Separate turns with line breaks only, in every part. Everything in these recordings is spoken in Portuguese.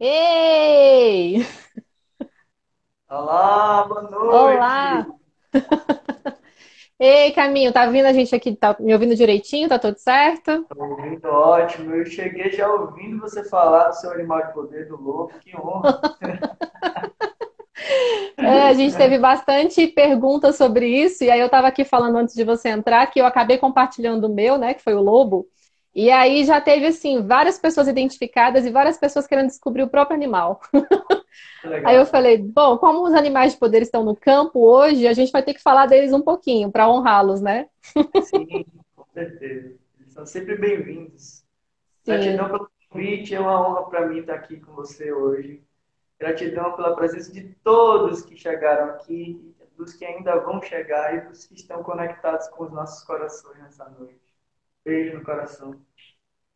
Ei!
Olá, boa
Olá!
noite.
Ei, Caminho, tá vindo a gente aqui? Tá me ouvindo direitinho? Tá tudo certo?
Tô ouvindo ótimo. Eu cheguei já ouvindo você falar do seu animal de poder do lobo. Que honra.
É, a gente teve bastante perguntas sobre isso, e aí eu estava aqui falando antes de você entrar que eu acabei compartilhando o meu, né, que foi o lobo, e aí já teve, assim, várias pessoas identificadas e várias pessoas querendo descobrir o próprio animal.
Que
Aí eu
legal.
falei, bom, como os animais de poder estão no campo hoje, a gente vai ter que falar deles um pouquinho para honrá-los, né?
Sim, com certeza. Eles são sempre bem-vindos. Gratidão pelo convite. É uma honra para mim estar aqui com você hoje. Gratidão pela presença de todos que chegaram aqui, dos que ainda vão chegar e dos que estão conectados com os nossos corações nessa noite. Beijo no coração.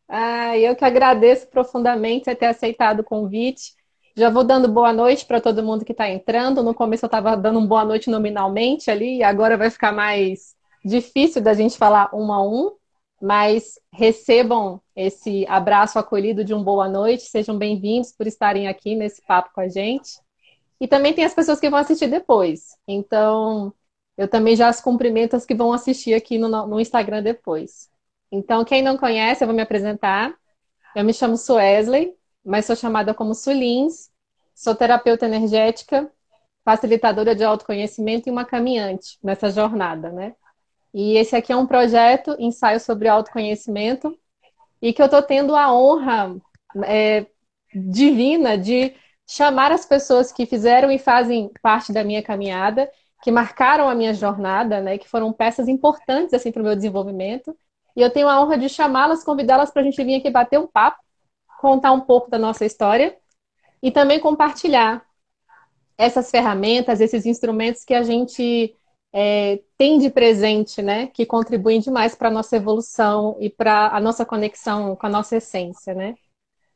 Ah, eu que agradeço profundamente você ter aceitado o convite. Já vou dando boa noite para todo mundo que está entrando. No começo eu estava dando um boa noite nominalmente ali, e agora vai ficar mais difícil da gente falar um a um, mas recebam esse abraço acolhido de um boa noite, sejam bem-vindos por estarem aqui nesse papo com a gente. E também tem as pessoas que vão assistir depois. Então, eu também já as cumprimento as que vão assistir aqui no, no Instagram depois. Então, quem não conhece, eu vou me apresentar. Eu me chamo Suesley, mas sou chamada como Sulins. Sou terapeuta energética, facilitadora de autoconhecimento e uma caminhante nessa jornada, né? E esse aqui é um projeto, ensaio sobre autoconhecimento, e que eu estou tendo a honra é, divina de chamar as pessoas que fizeram e fazem parte da minha caminhada, que marcaram a minha jornada, né? Que foram peças importantes assim para o meu desenvolvimento. E eu tenho a honra de chamá-las, convidá-las para a gente vir aqui bater um papo contar um pouco da nossa história e também compartilhar essas ferramentas, esses instrumentos que a gente é, tem de presente, né? Que contribuem demais para a nossa evolução e para a nossa conexão com a nossa essência, né?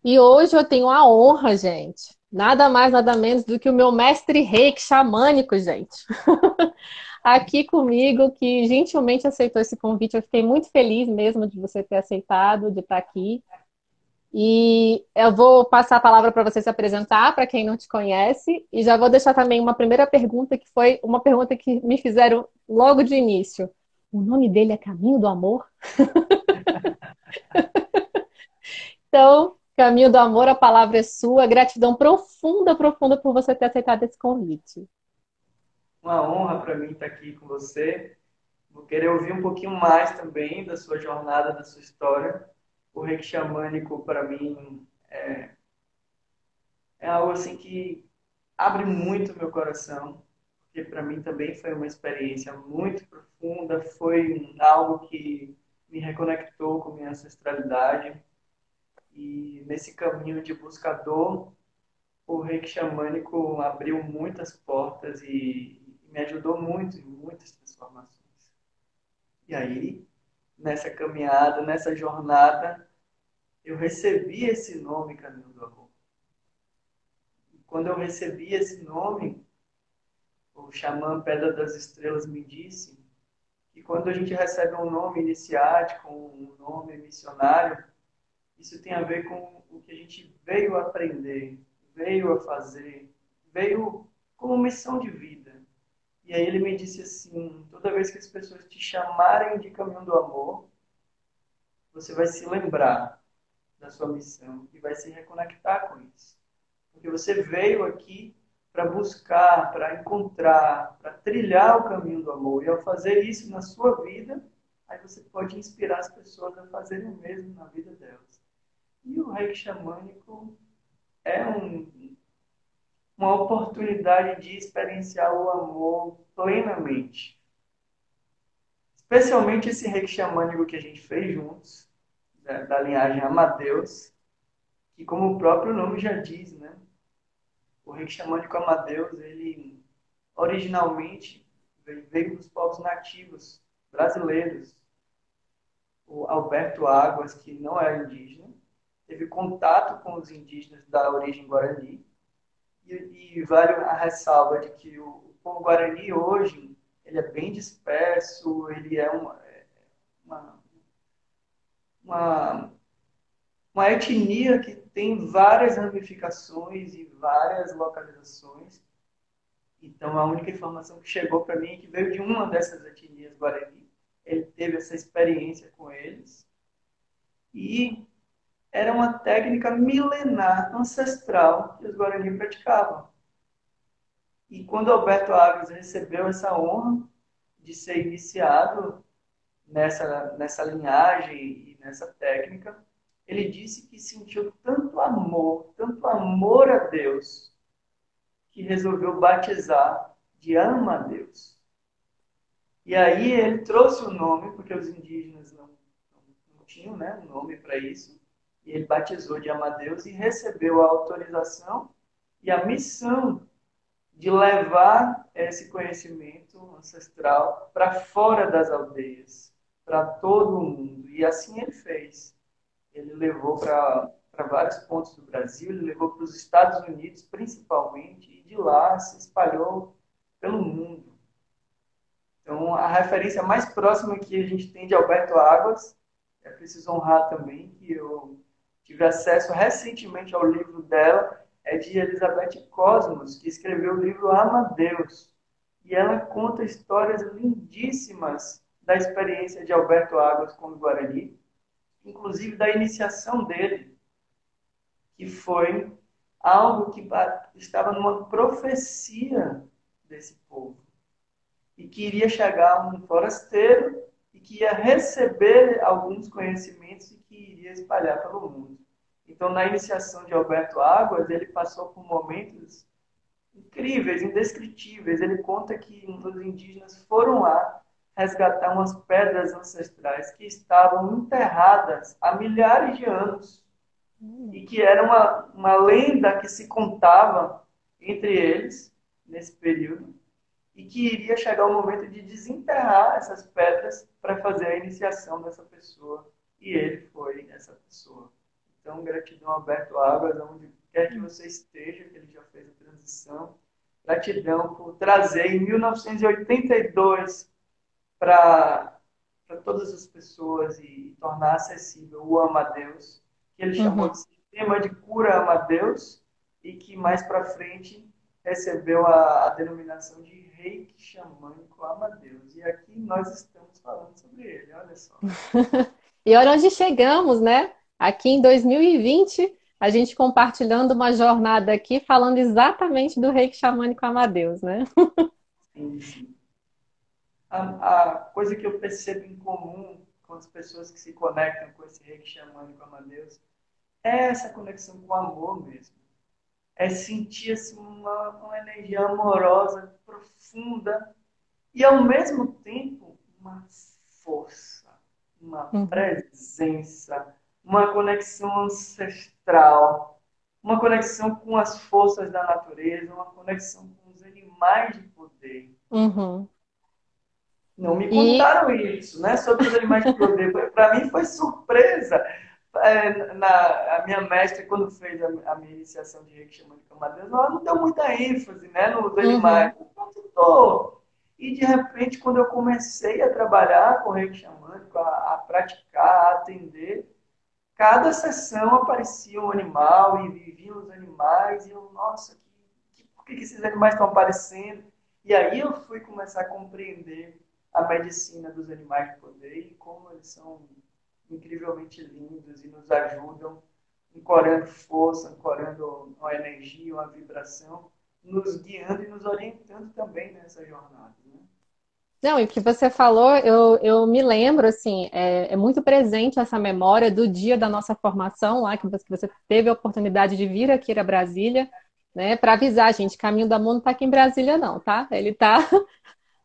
E hoje eu tenho a honra, gente, nada mais, nada menos do que o meu mestre reiki xamânico, gente. Aqui comigo, que gentilmente aceitou esse convite. Eu fiquei muito feliz mesmo de você ter aceitado, de estar aqui. E eu vou passar a palavra para você se apresentar, para quem não te conhece, e já vou deixar também uma primeira pergunta, que foi uma pergunta que me fizeram logo de início. O nome dele é Caminho do Amor? Então, Caminho do Amor, a palavra é sua. Gratidão profunda, profunda por você ter aceitado esse convite.
Uma honra para mim estar aqui com você. Vou querer ouvir um pouquinho mais também da sua jornada, da sua história. O reiki xamânico, para mim, é, é algo assim que abre muito meu coração, porque para mim também foi uma experiência muito profunda, foi algo que me reconectou com minha ancestralidade. E nesse caminho de buscador, o reiki xamânico abriu muitas portas e me ajudou muito em muitas transformações. E aí, nessa caminhada, nessa jornada, eu recebi esse nome, Caminho do Amor. E quando eu recebi esse nome, o xamã Pedra das Estrelas me disse que quando a gente recebe um nome iniciático, um nome missionário, isso tem a ver com o que a gente veio aprender, veio a fazer, veio como missão de vida. E aí ele me disse assim: toda vez que as pessoas te chamarem de caminho do amor, você vai se lembrar da sua missão e vai se reconectar com isso. Porque você veio aqui para buscar, para encontrar, para trilhar o caminho do amor. E ao fazer isso na sua vida, aí você pode inspirar as pessoas a fazerem o mesmo na vida delas. E o reiki xamânico é um, uma oportunidade de experienciar o amor plenamente. Especialmente esse reiki xamânico que a gente fez juntos, da, linhagem Amadeus, que como o próprio nome já diz, né? O reiki xamânico Amadeus, ele originalmente veio dos povos nativos brasileiros. O Alberto Águas, que não era indígena, teve contato com os indígenas da origem guarani e, e vale a ressalva de que o, povo guarani hoje ele é bem disperso, ele é uma, uma, uma, uma etnia que tem várias ramificações e várias localizações. Então, a única informação que chegou para mim é que veio de uma dessas etnias Guarani. Ele teve essa experiência com eles. E era uma técnica milenar, ancestral, que os Guarani praticavam. E quando Alberto Águas recebeu essa honra de ser iniciado nessa, nessa linhagem e nessa técnica, ele disse que sentiu tanto amor, tanto amor a Deus, que resolveu batizar de ama a Deus. E aí ele trouxe o nome, porque os indígenas não, não, não tinham né, nome para isso, ele batizou de ama a Deus e recebeu a autorização e a missão de levar esse conhecimento ancestral para fora das aldeias, para todo o mundo. E assim ele fez ele levou para vários pontos do Brasil, ele levou para os Estados Unidos principalmente, e de lá se espalhou pelo mundo. Então, a referência mais próxima que a gente tem de Alberto Águas, é preciso honrar também, que eu tive acesso recentemente ao livro dela, é de Elizabeth Cosmos, que escreveu o livro Amadeus. E ela conta histórias lindíssimas da experiência de Alberto Águas com o Guarani, inclusive da iniciação dele, que foi algo que estava numa profecia desse povo. E que iria chegar um forasteiro e que ia receber alguns conhecimentos e que iria espalhar pelo mundo. Então, na iniciação de Alberto Águas, ele passou por momentos incríveis, indescritíveis. Ele conta que os indígenas foram lá resgatar umas pedras ancestrais que estavam enterradas há milhares de anos hum. e que era uma, uma lenda que se contava entre eles nesse período e que iria chegar o momento de desenterrar essas pedras para fazer a iniciação dessa pessoa e ele foi essa pessoa. Então, gratidão Alberto Águas, onde quer que você esteja, que ele já fez a transição. Gratidão por trazer em 1982 para todas as pessoas e tornar acessível o Ama Deus, que ele chamou uhum. de sistema de cura Ama Deus e que mais para frente recebeu a, a, denominação de reiki xamânico Ama Deus. E aqui nós estamos falando sobre ele, olha só.
e olha onde chegamos, né? Aqui em 2020, a gente compartilhando uma jornada aqui falando exatamente do reiki xamânico Amadeus, né?
sim, sim a, a, coisa que eu percebo em comum com as pessoas que se conectam com esse reiki xamânico Amadeus é essa conexão com o amor mesmo. É sentir assim, uma, uma energia amorosa, profunda e ao mesmo tempo uma força, uma uhum. presença, uma conexão ancestral, uma conexão com as forças da natureza, uma conexão com os animais de poder.
Uhum.
Não me contaram e... isso, né? Sobre os animais de poder. Para mim foi surpresa. É, na, a minha mestra, quando fez a, a minha iniciação de Reiki Xamã de Camadeus, ela não deu muita ênfase né, nos uhum. animais. E de repente, quando eu comecei a trabalhar com Reiki Xamânico, a, a praticar, a atender, cada sessão aparecia um animal e viviam os animais, e eu, nossa, que, que, por que esses animais estão aparecendo? E aí eu fui começar a compreender a medicina dos animais de poder e como eles são incrivelmente lindos e nos ajudam, ancorando força, ancorando uma energia, uma vibração, nos guiando e nos orientando também nessa jornada. Né?
Não, e o que você falou, eu, eu me lembro, assim, é, é, muito presente essa memória do dia da nossa formação lá, que você, que você teve a oportunidade de vir aqui a Brasília, né, para avisar, gente, Caminho da Mão não está aqui em Brasília não, tá? Ele está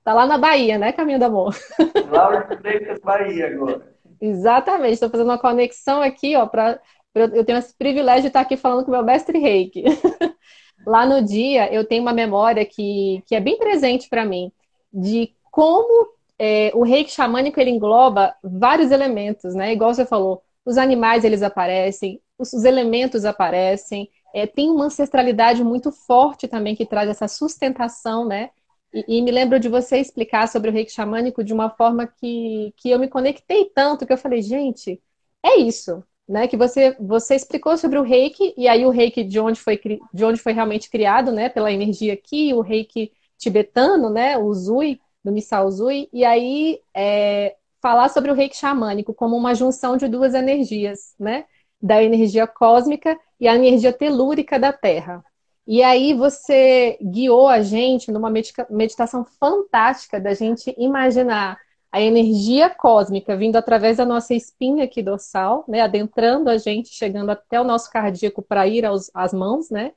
Tá lá na Bahia, né, Caminho da?
Laura de Freitas, Bahia, agora.
Exatamente, estou fazendo uma conexão aqui, ó, para eu tenho esse privilégio de estar aqui falando com o meu mestre reiki. lá no dia, eu tenho uma memória que, que é bem presente para mim, de como é, o reiki xamânico ele engloba vários elementos, né? Igual você falou, os animais eles aparecem, os, os elementos aparecem, é, tem uma ancestralidade muito forte também que traz essa sustentação, né? E, e, me lembro de você explicar sobre o reiki xamânico de uma forma que, que eu me conectei tanto que eu falei, gente, é isso. né, que você, você explicou sobre o reiki, e aí o reiki de onde foi, de onde foi realmente criado, né, pela energia aqui, o reiki tibetano, né, o Zui, do Misao Zui, e aí é, falar sobre o reiki xamânico como uma junção de duas energias, né, da energia cósmica e a energia telúrica da Terra. E aí você guiou a gente numa meditação fantástica da gente imaginar a energia cósmica vindo através da nossa espinha aqui dorsal, né, adentrando a gente, chegando até o nosso cardíaco para ir aos, às mãos, né?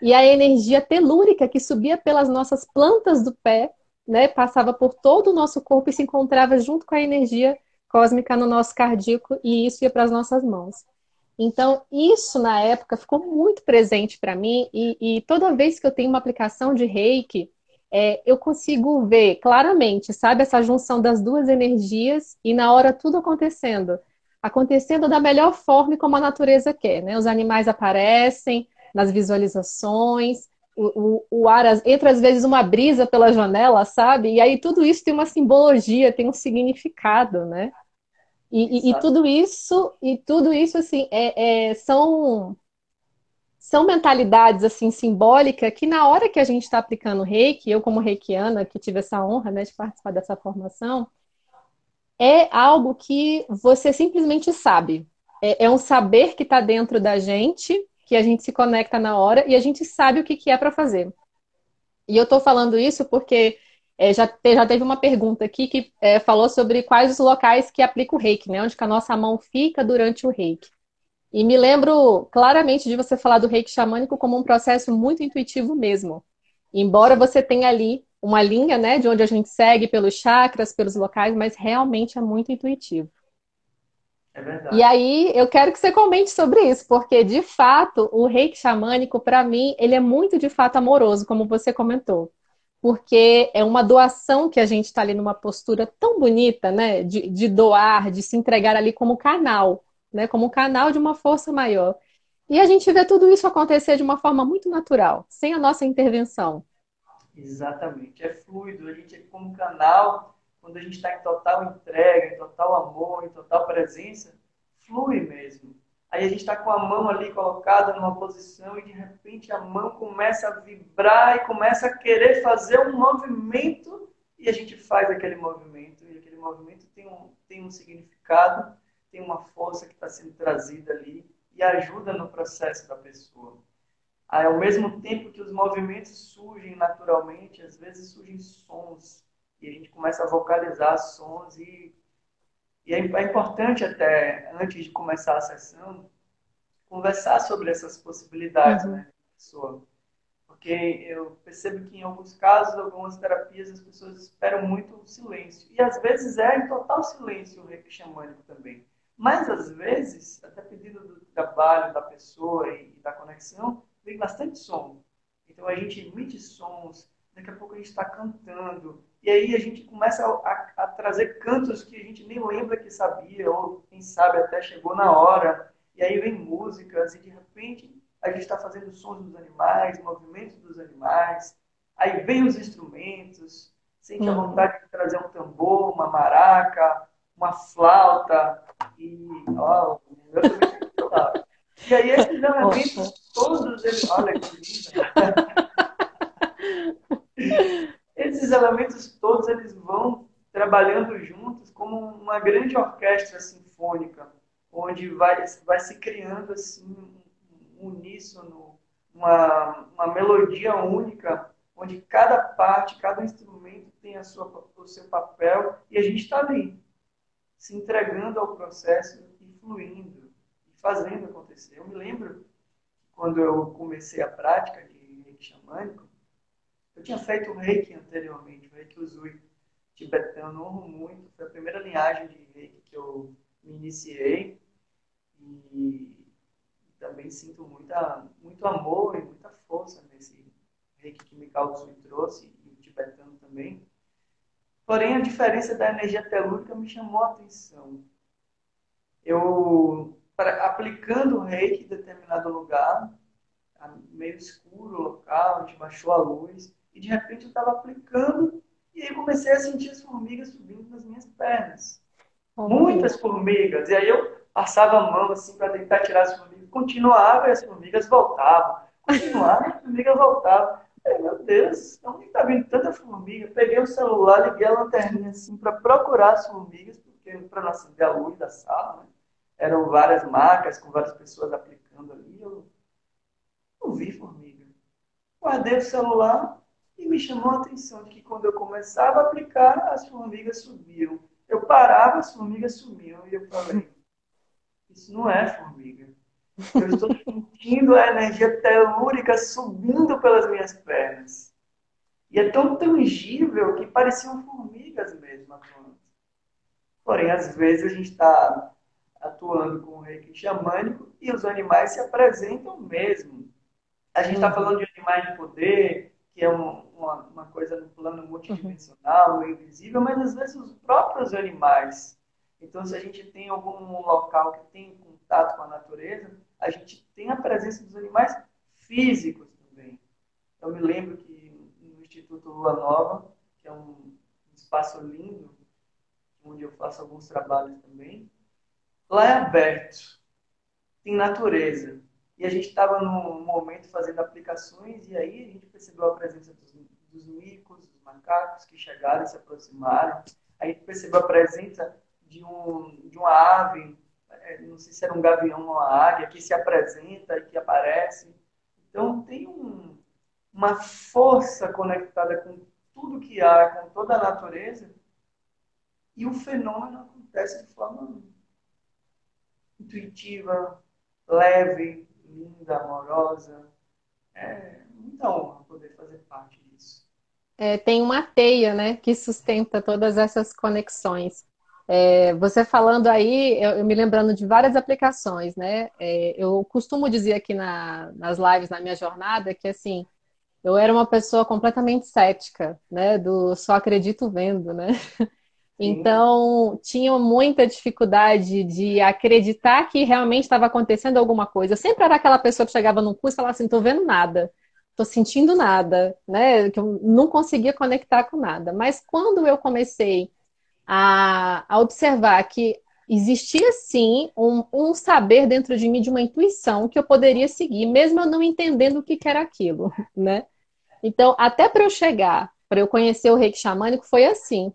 E a energia telúrica que subia pelas nossas plantas do pé, né, passava por todo o nosso corpo e se encontrava junto com a energia cósmica no nosso cardíaco e isso ia para as nossas mãos. Então, isso na época ficou muito presente para mim e, e toda vez que eu tenho uma aplicação de reiki, é, eu consigo ver claramente, sabe, essa junção das duas energias e na hora tudo acontecendo. Acontecendo da melhor forma como a natureza quer, né? Os animais aparecem nas visualizações, o, o, o ar entra às vezes uma brisa pela janela, sabe? E aí tudo isso tem uma simbologia, tem um significado, né? E, e, e tudo isso, e tudo isso assim, é, é, são são mentalidades assim simbólicas que na hora que a gente está aplicando reiki, eu como reikiana que tive essa honra né, de participar dessa formação, é algo que você simplesmente sabe. É, é um saber que está dentro da gente, que a gente se conecta na hora e a gente sabe o que, que é para fazer. E eu estou falando isso porque é, já, te, já teve uma pergunta aqui que é, falou sobre quais os locais que aplica o reiki, né? Onde que a nossa mão fica durante o reiki. E me lembro claramente de você falar do reiki xamânico como um processo muito intuitivo mesmo. Embora você tenha ali uma linha, né, de onde a gente segue pelos chakras, pelos locais, mas realmente é muito intuitivo.
É verdade.
E aí, eu quero que você comente sobre isso, porque de fato, o reiki xamânico, para mim, ele é muito de fato amoroso, como você comentou. Porque é uma doação que a gente está ali numa postura tão bonita, né? De, de doar, de se entregar ali como canal né, como canal de uma força maior. E a gente vê tudo isso acontecer de uma forma muito natural, sem a nossa intervenção.
Exatamente, é fluido. A gente como canal, quando a gente está em total entrega, em total amor, em total presença, flui mesmo. Aí a gente está com a mão ali colocada numa posição e de repente a mão começa a vibrar e começa a querer fazer um movimento e a gente faz aquele movimento e aquele movimento tem um, tem um significado tem uma força que está sendo trazida ali e ajuda no processo da pessoa. Aí, ao mesmo tempo que os movimentos surgem naturalmente, às vezes surgem sons e a gente começa a vocalizar sons e, e é, é importante até, antes de começar a sessão, conversar sobre essas possibilidades uhum. né, pessoa. Porque eu percebo que em alguns casos, algumas terapias, as pessoas esperam muito o silêncio. E às vezes é em total silêncio o reiki xamânico também. Mas, às vezes, até pedido do trabalho da pessoa e da conexão, vem bastante som. Então, a gente emite sons, daqui a pouco a gente está cantando, e aí a gente começa a, a, trazer cantos que a gente nem lembra que sabia, ou quem sabe até chegou na hora, e aí vem músicas, e de repente a gente está fazendo sons dos animais, movimentos dos animais, aí vem os instrumentos, sente a uhum. vontade de trazer um tambor, uma maraca, uma flauta, e, ó, eu também E aí esses elementos todos eles. Olha que lindo! esses elementos todos eles vão trabalhando juntos como uma grande orquestra sinfônica, onde vai, vai se criando assim um uníssono, uma, uma melodia única, onde cada parte, cada instrumento tem a sua, o seu papel e a gente está ali, se entregando ao processo e fluindo, e fazendo acontecer. Eu me lembro quando eu comecei a prática de reiki xamânico, eu tinha feito reiki anteriormente, o reiki Uzui tibetano, eu honro muito, foi a primeira linhagem de reiki que eu me iniciei e também sinto muita, muito amor e muita força nesse reiki que Mikao Uzui trouxe e o tibetano também. Porém, a diferença da energia telúrica me chamou a atenção. Eu, pra, aplicando o reiki em determinado lugar, meio escuro o local, a gente baixou a luz, e de repente eu estava aplicando, e aí comecei a sentir as formigas subindo nas minhas pernas. Oh, Muitas formigas. E aí eu passava a mão assim para tentar tirar as formigas. Continuava e as formigas voltavam. Continuava e as formigas voltavam. Ai, meu Deus, onde está vindo tanta formiga? Peguei o celular, liguei a lanterninha assim para procurar as formigas, porque para não acender a luz da sala, né? eram várias marcas com várias pessoas aplicando ali. Eu não vi formiga. Guardei o celular e me chamou a atenção de que quando eu começava a aplicar, as formigas subiam. Eu parava, as formigas sumiam. E eu falei, isso não é formiga. Eu estou sentindo a energia telúrica subindo pelas minhas pernas. E é tão tangível que pareciam formigas mesmo atuando. Porém, às vezes a gente está atuando com o reiki xamânico e os animais se apresentam mesmo. A gente está uhum. falando de animais de poder, que é uma, uma coisa no plano multidimensional, no invisível, mas às vezes os próprios animais. Então, se a gente tem algum local que tem contato com a natureza, a gente tem a presença dos animais físicos também. Eu me lembro que no Instituto Lua Nova, que é um espaço lindo, onde eu faço alguns trabalhos também, lá é aberto, tem natureza. E a gente estava num momento fazendo aplicações e aí a gente percebeu a presença dos, dos micos, dos macacos que chegaram e se aproximaram. A gente percebeu a presença de, um, de uma ave, é, não sei se era um gavião ou uma águia, que se apresenta e que aparece. Então tem um, uma força conectada com tudo que há, com toda a natureza, e o fenômeno acontece de forma intuitiva, leve, linda, amorosa. É muita honra poder fazer parte.
É, tem uma teia, né, que sustenta todas essas conexões. É, você falando aí, eu, eu, me lembrando de várias aplicações, né? É, eu costumo dizer aqui na, nas lives, na minha jornada, que assim, eu era uma pessoa completamente cética, né? Do só acredito vendo, né? Então, tinha muita dificuldade de acreditar que realmente estava acontecendo alguma coisa. Eu sempre era aquela pessoa que chegava num curso e falava assim, tô vendo nada, tô sentindo nada, né? Que eu não conseguia conectar com nada. Mas quando eu comecei a, a observar que existia sim um, um, saber dentro de mim, de uma intuição que eu poderia seguir, mesmo eu não entendendo o que, que era aquilo, né? Então, até para eu chegar, para eu conhecer o reiki xamânico, foi assim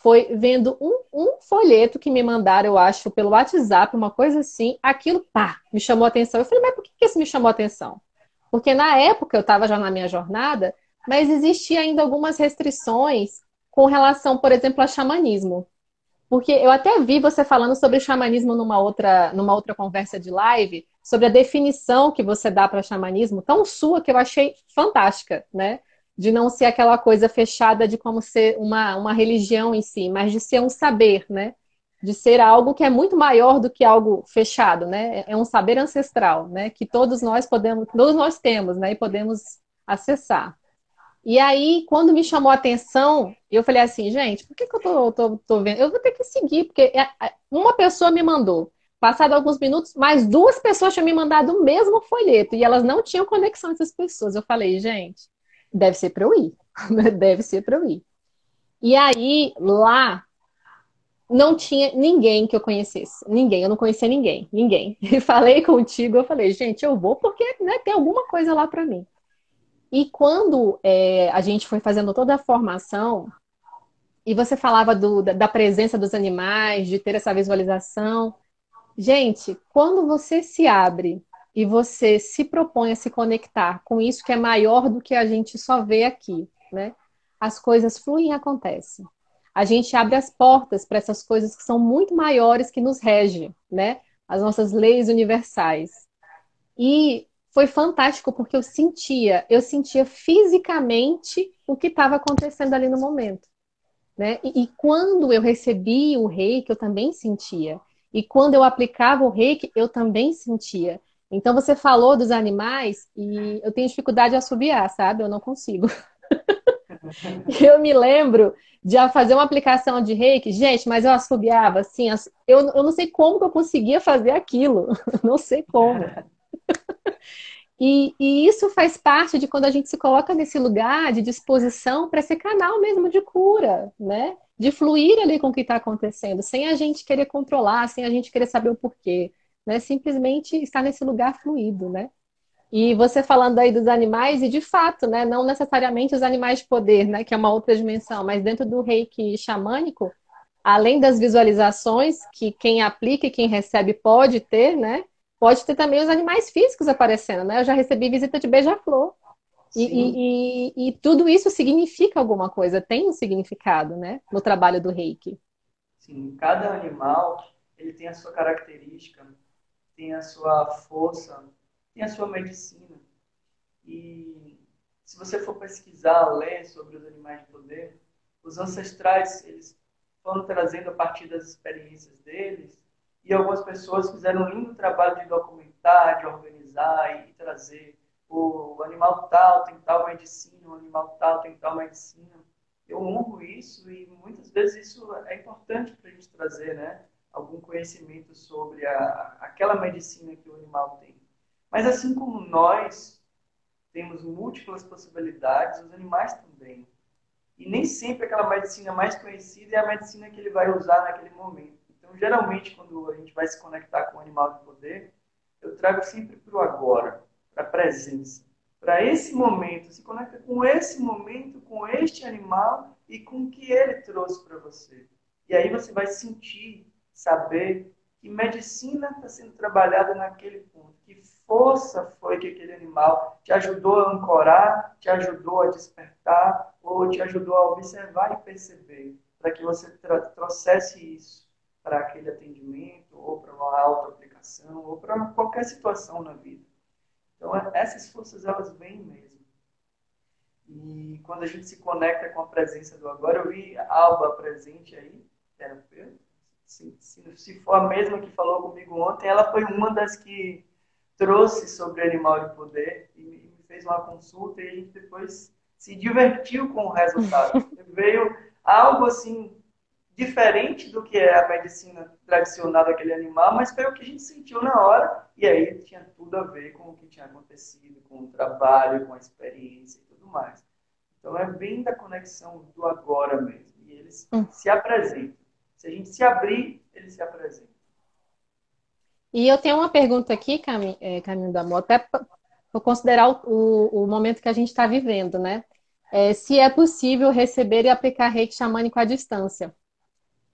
foi vendo um, um, folheto que me mandaram, eu acho, pelo WhatsApp, uma coisa assim, aquilo, pá, me chamou a atenção. Eu falei, mas por que isso me chamou a atenção? Porque na época eu estava já na minha jornada, mas existia ainda algumas restrições com relação, por exemplo, a xamanismo. Porque eu até vi você falando sobre xamanismo numa outra, numa outra conversa de live, sobre a definição que você dá para xamanismo, tão sua que eu achei fantástica, né? de não ser aquela coisa fechada de como ser uma, uma religião em si, mas de ser um saber, né? De ser algo que é muito maior do que algo fechado, né? É um saber ancestral, né? Que todos nós podemos, todos nós temos, né? E podemos acessar. E aí, quando me chamou a atenção, eu falei assim, gente, por que, que eu tô, tô, tô vendo? Eu vou ter que seguir, porque é, é, uma pessoa me mandou. Passado alguns minutos, mais duas pessoas tinham me mandado o mesmo folheto e elas não tinham conexão essas pessoas. Eu falei, gente, deve ser para eu ir. deve ser para eu ir. E aí, lá, não tinha ninguém que eu conhecesse. Ninguém, eu não conhecia ninguém. Ninguém. E falei contigo, eu falei, gente, eu vou porque né, tem alguma coisa lá para mim. E quando é, a gente foi fazendo toda a formação, e você falava do, da presença dos animais, de ter essa visualização. Gente, quando você se abre e você se propõe a se conectar com isso que é maior do que a gente só vê aqui, né? As coisas fluem e acontecem. A gente abre as portas para essas coisas que são muito maiores que nos regem, né? As nossas leis universais. E foi fantástico porque eu sentia, eu sentia fisicamente o que estava acontecendo ali no momento, né? E, e quando eu recebi o reiki, eu também sentia. E quando eu aplicava o reiki, eu também sentia. Então você falou dos animais e eu tenho dificuldade de assobiar, sabe? Eu não consigo. eu me lembro de fazer uma aplicação de reiki, gente, mas eu assobiava assim, eu, eu não sei como que eu conseguia fazer aquilo, não sei como. E, e, isso faz parte de quando a gente se coloca nesse lugar de disposição para ser canal mesmo de cura, né? de fluir ali com o que está acontecendo, sem a gente querer controlar, sem a gente querer saber o porquê, né? Simplesmente estar nesse lugar fluido, né? E você falando aí dos animais, e de fato, né, não necessariamente os animais de poder, né, que é uma outra dimensão, mas dentro do reiki xamânico, além das visualizações que quem aplica e quem recebe pode ter, né, pode ter também os animais físicos aparecendo, né? Eu já recebi visita de beija-flor. E, e, e, e, tudo isso significa alguma coisa, tem um significado, né, no trabalho do reiki.
Sim, cada animal ele tem a sua característica, tem a sua força, tem a sua medicina. E se você for pesquisar, ler sobre os animais de poder, os ancestrais, eles foram trazendo a partir das experiências deles, e algumas pessoas fizeram um lindo trabalho de documentar, de organizar e, trazer o animal tal tem tal medicina, o animal tal tem tal medicina. Eu honro isso e muitas vezes isso é importante para a gente trazer, né? Algum conhecimento sobre a, aquela medicina que o animal tem. Mas assim como nós temos múltiplas possibilidades, os animais também. E nem sempre aquela medicina mais conhecida é a medicina que ele vai usar naquele momento. Então, geralmente, quando a gente vai se conectar com o animal de poder, eu trago sempre para o agora, para a presença. Para esse momento, se conecta com esse momento, com este animal e com o que ele trouxe para você. E aí você vai sentir, saber que medicina está sendo trabalhada naquele ponto, que força foi que aquele animal te ajudou a ancorar, te ajudou a despertar, ou te ajudou a observar e perceber, para que você trouxesse isso para aquele atendimento, ou para uma auto-aplicação, ou para qualquer situação na vida. Então, essas forças, elas vêm mesmo. E quando a gente se conecta com a presença do agora, eu vi a Alba presente aí, terapeuta, se, se, se for a mesma que falou comigo ontem, ela foi uma das que trouxe sobre animal de poder e me fez uma consulta e a gente depois se divertiu com o resultado. Veio algo assim diferente do que é a medicina tradicional daquele animal, mas foi o que a gente sentiu na hora e aí tinha tudo a ver com o que tinha acontecido, com o trabalho, com a experiência e tudo mais. Então é bem da conexão do agora mesmo e eles hum. se apresentam. Se a gente se abrir, ele se apresenta.
E eu tenho uma pergunta aqui, Caminho, é, Caminho do Amor, até para considerar o, o, momento que a gente está vivendo, né? É, se é possível receber e aplicar reiki xamânico à distância.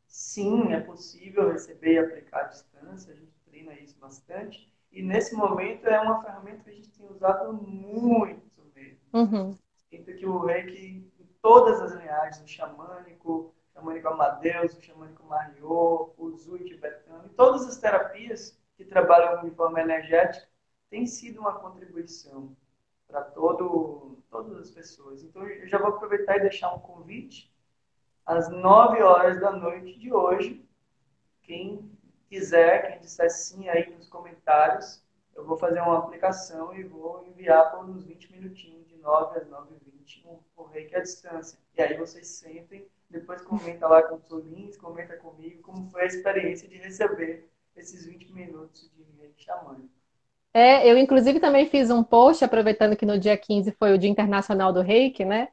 Sim, é possível receber e aplicar à distância, a gente treina isso bastante. E nesse momento é uma ferramenta que a gente tem usado muito mesmo. Uhum. Então que o reiki, em todas as linhagens, o xamânico, xamânico Amadeus, o xamânico Mariô, o Zui tibetano, e todas as terapias que trabalham de forma energética tem sido uma contribuição para todo, todas as pessoas. Então, eu já vou aproveitar e deixar um convite às 9 horas da noite de hoje. Quem quiser, quem disser sim aí nos comentários, eu vou fazer uma aplicação e vou enviar por uns 20 minutinhos, de 9 às 9h20, um, um reiki à distância. E aí vocês sentem depois comenta lá com os Solins, comenta comigo como foi a experiência de receber esses 20 minutos de xamânico.
É, eu inclusive também fiz um post, aproveitando que no dia 15 foi o Dia Internacional do Reiki, né?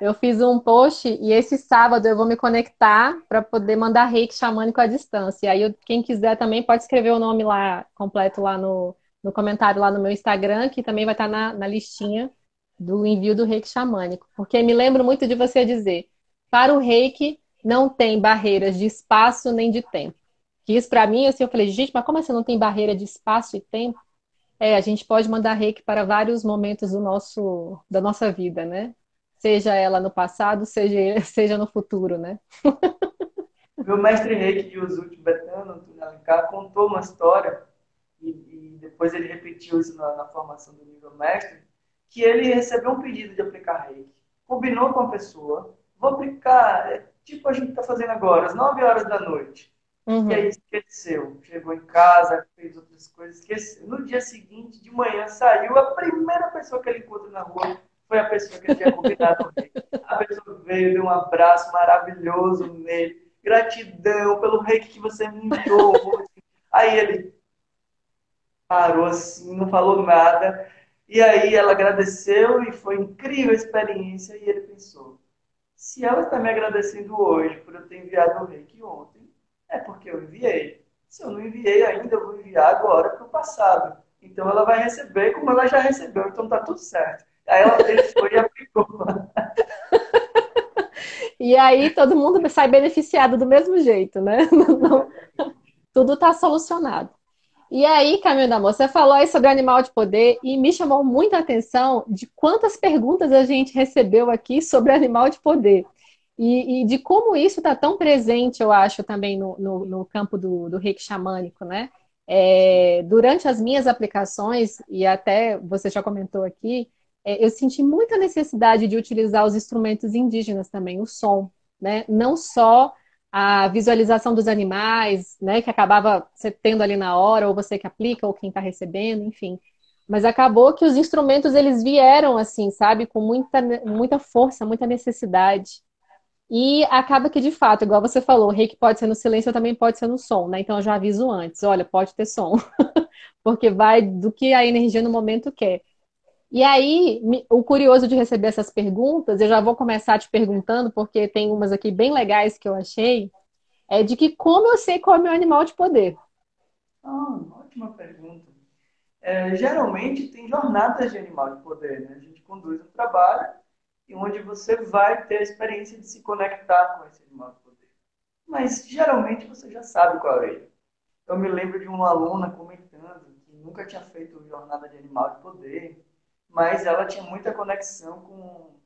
Eu fiz um post e esse sábado eu vou me conectar para poder mandar reiki xamânico à distância. E aí, quem quiser também pode escrever o nome lá completo lá no, no comentário lá no meu Instagram, que também vai estar na, na listinha do envio do reiki xamânico. Porque me lembro muito de você dizer: para o reiki, não tem barreiras de espaço nem de tempo. Que isso para mim, assim, eu falei, gente, mas como assim não tem barreira de espaço e tempo? É, a gente pode mandar reiki para vários momentos do nosso, da nossa vida, né? Seja ela no passado, seja, seja no futuro, né?
Meu mestre reiki de Uzu tibetano, Alencar, contou uma história, e, e, depois ele repetiu isso na, na formação do nível mestre, que ele recebeu um pedido de aplicar reiki. Combinou com a pessoa, vou aplicar, é, tipo a gente está fazendo agora, às 9 horas da noite. Uhum. E aí esqueceu. Chegou em casa, fez outras coisas, esqueceu. No dia seguinte, de manhã, saiu. A primeira pessoa que ele encontra na rua foi a pessoa que ele tinha convidado A pessoa veio, deu um abraço maravilhoso nele. Gratidão pelo reiki que você me enviou. Aí ele parou assim, não falou nada. E aí ela agradeceu e foi incrível a experiência. E ele pensou: se ela está me agradecendo hoje por eu ter enviado o reiki ontem, é porque eu enviei. Se eu não enviei ainda, eu vou enviar agora para o passado. Então ela vai receber como ela já recebeu, então tá tudo certo. Aí ela foi e aplicou.
e aí todo mundo sai beneficiado do mesmo jeito, né? Não, tudo está solucionado. E aí, Caminho da Moça, você falou aí sobre animal de poder e me chamou muita atenção de quantas perguntas a gente recebeu aqui sobre animal de poder. E, e de como isso está tão presente, eu acho, também no, no, no campo do, do reiki xamânico, né? É, durante as minhas aplicações, e até você já comentou aqui, é, eu senti muita necessidade de utilizar os instrumentos indígenas também, o som, né? Não só a visualização dos animais, né, que acabava você tendo ali na hora, ou você que aplica, ou quem está recebendo, enfim. Mas acabou que os instrumentos eles vieram assim, sabe, com muita, muita força, muita necessidade. E acaba que, de fato, igual você falou, o reiki pode ser no silêncio, também pode ser no som, né? Então eu já aviso antes, olha, pode ter som. Porque vai do que a energia no momento quer. E aí, o curioso de receber essas perguntas, eu já vou começar te perguntando, porque tem umas aqui bem legais que eu achei, é de que como eu sei qual é o meu animal de poder?
Ah, ótima pergunta. É, geralmente tem jornadas de animal de poder, né? A gente conduz um trabalho e onde você vai ter a experiência de se conectar com esse animal de poder. Mas geralmente você já sabe qual é ele. Eu me lembro de uma aluna comentando que nunca tinha feito jornada de animal de poder mas ela tinha muita conexão com,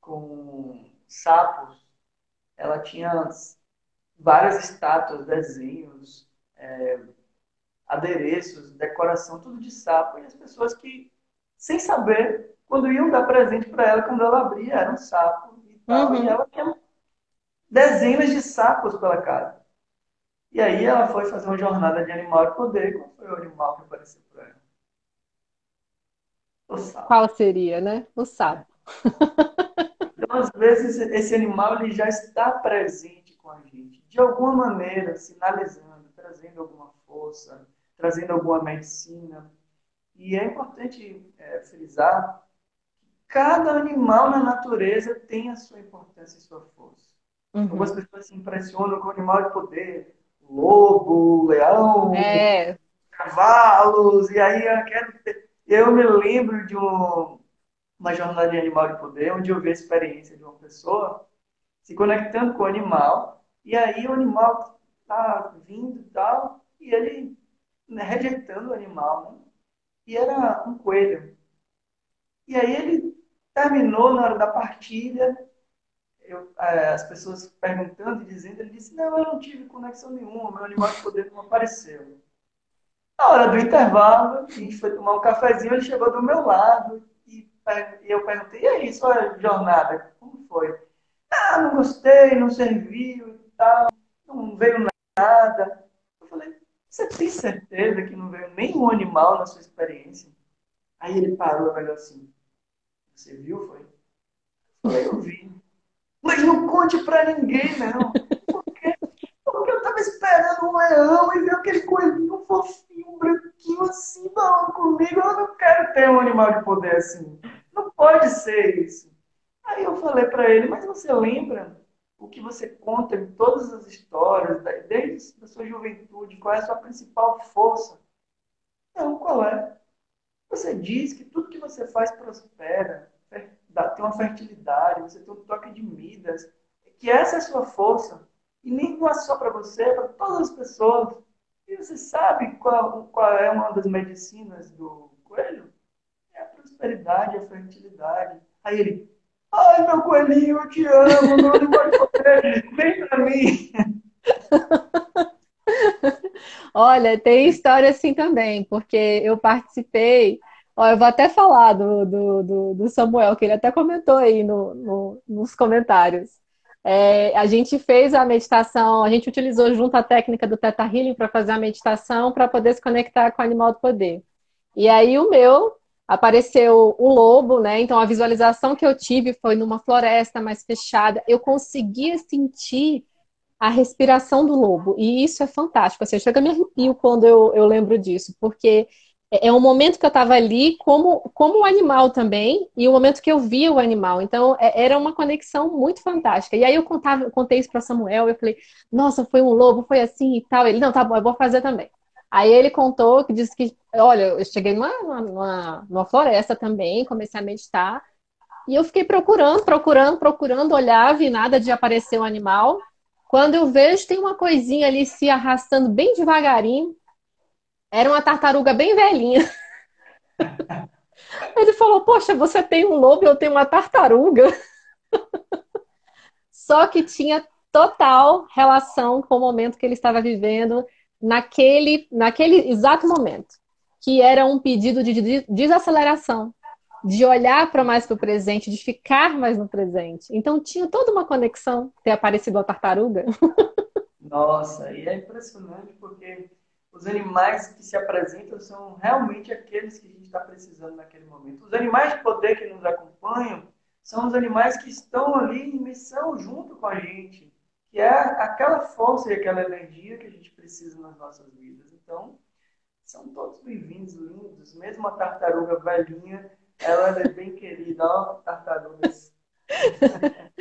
com sapos. Ela tinha várias estátuas, desenhos, é, adereços, decoração, tudo de sapo. E as pessoas que, sem saber, quando iam dar presente para ela, quando ela abria, era um sapo e tal. Uhum. E ela tinha dezenas de sapos pela casa. E aí ela foi fazer uma jornada de animal de poder. Qual foi o animal que apareceu para ela?
Qual seria, né? O sapo.
Então, às vezes, esse animal ele já está presente com a gente, de alguma maneira, sinalizando, trazendo alguma força, trazendo alguma medicina. E é importante é, frisar que cada animal na natureza tem a sua importância e sua força. Uhum. Algumas pessoas se impressionam com o animal de poder, lobo, leão, é. cavalos, e aí eu quero ter eu me lembro de um, uma jornada de animal de poder, onde eu vi a experiência de uma pessoa se conectando com o animal, e aí o animal tá vindo e tal, e ele né, rejeitando o animal, né? E era um coelho. E aí ele terminou na hora da partilha, eu, é, as pessoas perguntando e dizendo, ele disse, não, eu não tive conexão nenhuma, meu animal de poder não apareceu. Na hora do intervalo, a gente foi tomar um cafezinho, ele chegou do meu lado e, eu perguntei, e aí, sua jornada, como foi? Ah, não gostei, não serviu e tal, não veio nada. Eu falei, você tem certeza que não veio nenhum animal na sua experiência? Aí ele parou e olhou assim, você viu, foi? Eu falei, eu vi. Mas não conte pra ninguém, não. Porque eu tava esperando um leão e ver aquele coelhinho fofinho, branquinho assim, falando comigo. Eu não quero ter um animal de poder assim. Não pode ser isso. Aí eu falei para ele, mas você lembra o que você conta em todas as histórias, desde a sua juventude, qual é a sua principal força? Não, qual é? Você diz que tudo que você faz prospera, tem uma fertilidade, você tem um toque de Midas, que essa é a sua força. E nem não é só para você, é para todas as pessoas. E você sabe qual, qual é uma das medicinas do coelho? É a prosperidade, a fertilidade. Aí ele, ai meu coelhinho, eu te amo, não pode poder, vem para mim.
Olha, tem história assim também, porque eu participei. Ó, eu vou até falar do, do, do, Samuel, que ele até comentou aí no, no nos comentários. É, a gente fez a meditação, a gente utilizou junto a técnica do Theta Healing para fazer a meditação para poder se conectar com o animal do poder. E aí o meu apareceu o lobo, né? Então a visualização que eu tive foi numa floresta mais fechada. Eu conseguia sentir a respiração do lobo. E isso é fantástico. Assim, chega a me arrepio quando eu, eu lembro disso, porque é, é um momento que eu estava ali como, como o animal também, e o momento que eu via o animal. Então, é, era uma conexão muito fantástica. E aí eu contava, contei isso para Samuel, eu falei, nossa, foi um lobo, foi assim e tal. Ele, não, tá bom, eu vou fazer também. Aí ele contou que disse que, olha, eu cheguei numa, numa, numa floresta também, comecei a meditar, e eu fiquei procurando, procurando, procurando, olhava e nada de aparecer um animal. Quando eu vejo, tem uma coisinha ali se arrastando bem devagarinho. Era uma tartaruga bem velhinha. Ele falou: Poxa, você tem um lobo, eu tenho uma tartaruga. Só que tinha total relação com o momento que ele estava vivendo naquele, naquele exato momento, que era um pedido de desaceleração, de olhar para mais para o presente, de ficar mais no presente. Então tinha toda uma conexão ter aparecido a tartaruga.
Nossa, e é impressionante porque os animais que se apresentam são realmente aqueles que a gente está precisando naquele momento. Os animais de poder que nos acompanham são os animais que estão ali em missão junto com a gente, que é aquela força e aquela energia que a gente precisa nas nossas vidas. Então, são todos bem-vindos, lindos. Mesmo a tartaruga velhinha, ela é bem querida, ó, tartarugas.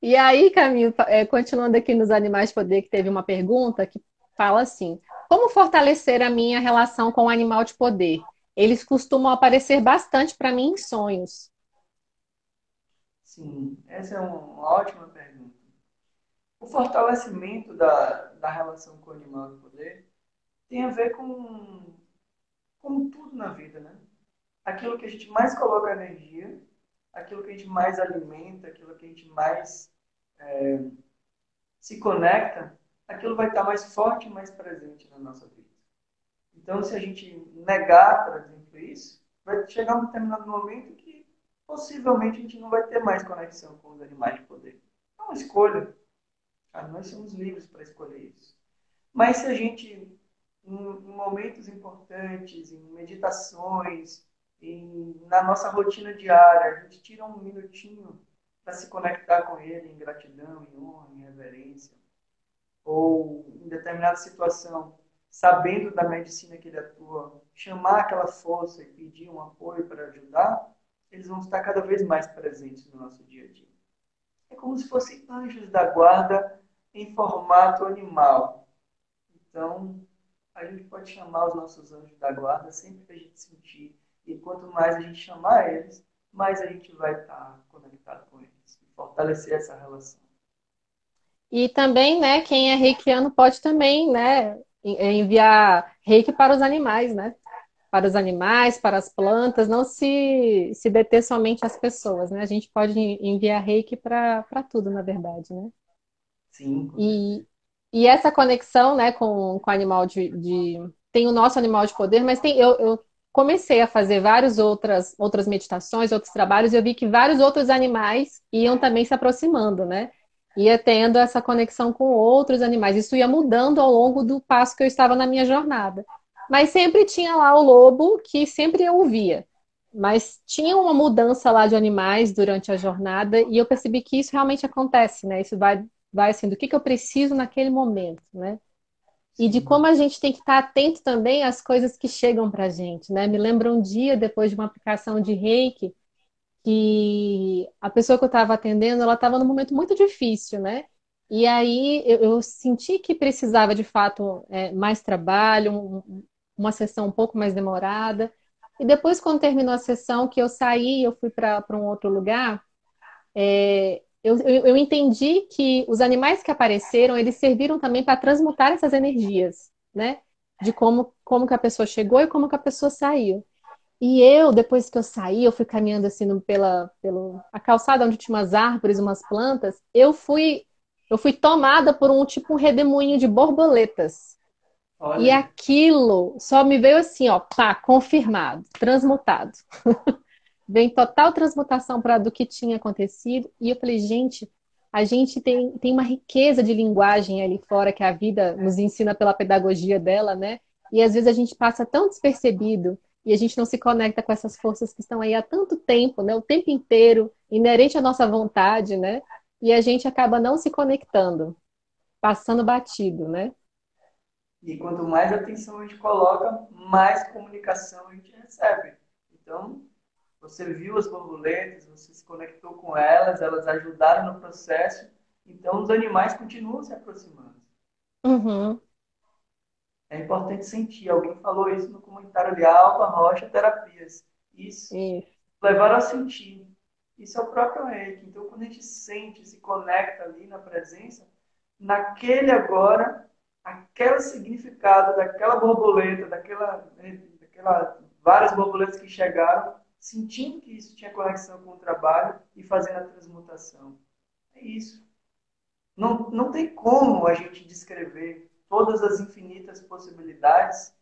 e aí, Caminho, é, continuando aqui nos Animais de Poder, que teve uma pergunta que fala assim: como fortalecer a minha relação com o animal de poder? Eles costumam aparecer bastante para mim em sonhos.
Sim, essa é uma ótima pergunta. O fortalecimento da, da relação com o animal de poder tem a ver com, com tudo na vida, né? Aquilo que a gente mais coloca energia, aquilo que a gente mais alimenta, aquilo que a gente mais é, se conecta, aquilo vai estar mais forte e mais presente na nossa vida. Então, se a gente negar, por exemplo, isso, vai chegar um determinado momento que possivelmente a gente não vai ter mais conexão com os animais de poder. É uma escolha. Ah, nós somos livres para escolher isso. Mas se a gente, em, momentos importantes, em meditações, em, na nossa rotina diária, a gente tira um minutinho para se conectar com ele em gratidão, em honra, em reverência, ou em determinada situação, sabendo da medicina que ele atua, chamar aquela força e pedir um apoio para ajudar, eles vão estar cada vez mais presentes no nosso dia a dia. É como se fossem anjos da guarda em formato animal. Então, a gente pode chamar os nossos anjos da guarda sempre que a gente sentir. E quanto mais a gente chamar eles, mais a gente vai estar conectado com eles. E fortalecer essa relação.
E também, né, quem é reikiano pode também, né, enviar reiki para os animais, né? Para os animais, para as plantas, não se, se deter somente às pessoas, né? A gente pode enviar reiki para tudo, na verdade, né?
Sim.
E, e essa conexão, né, com, com o animal de, de, Tem o nosso animal de poder, mas tem eu, eu comecei a fazer várias outras, outras meditações, outros trabalhos, e eu vi que vários outros animais iam também se aproximando, né? Ia tendo essa conexão com outros animais. Isso ia mudando ao longo do passo que eu estava na minha jornada. Mas sempre tinha lá o lobo que sempre eu ouvia. Mas tinha uma mudança lá de animais durante a jornada e eu percebi que isso realmente acontece, né? Isso vai, vai assim, do que, que eu preciso naquele momento, né? E de como a gente tem que estar atento também às coisas que chegam para a gente, né? Me lembro um dia, depois de uma aplicação de reiki, que a pessoa que eu estava atendendo, ela estava num momento muito difícil, né? E aí eu, eu senti que precisava de fato é, mais trabalho, um, uma sessão um pouco mais demorada. E depois, quando terminou a sessão, que eu saí, eu fui para um outro lugar, é, eu, eu, eu entendi que os animais que apareceram, eles serviram também para transmutar essas energias, né? De como, como que a pessoa chegou e como que a pessoa saiu. E eu, depois que eu saí, eu fui caminhando assim pela, pela a calçada onde tinha umas árvores, umas plantas, eu fui eu fui tomada por um tipo um redemoinho de borboletas. Olha. E aquilo só me veio assim, ó, pá, confirmado, transmutado. Vem total transmutação para do que tinha acontecido. E eu falei, gente, a gente tem, tem uma riqueza de linguagem ali fora que a vida nos ensina pela pedagogia dela, né? E às vezes a gente passa tão despercebido e a gente não se conecta com essas forças que estão aí há tanto tempo, né? O tempo inteiro, inerente à nossa vontade, né? E a gente acaba não se conectando, passando batido, né?
E quanto mais atenção a gente coloca, mais comunicação a gente recebe. Então, você viu as borboletas, você se conectou com elas, elas ajudaram no processo, então os animais continuam se aproximando.
Uhum.
É importante sentir. Alguém falou isso no comentário de Alba Rocha Terapias. Isso.
isso.
Levar a sentir. Isso é o próprio reiki. Então, quando a gente sente, se conecta ali na presença, naquele agora, aquele significado daquela borboleta, daquela, daquela várias borboletas que chegaram, sentindo que isso tinha conexão com o trabalho e fazendo a transmutação. É isso. Não, não tem como a gente descrever todas as infinitas possibilidades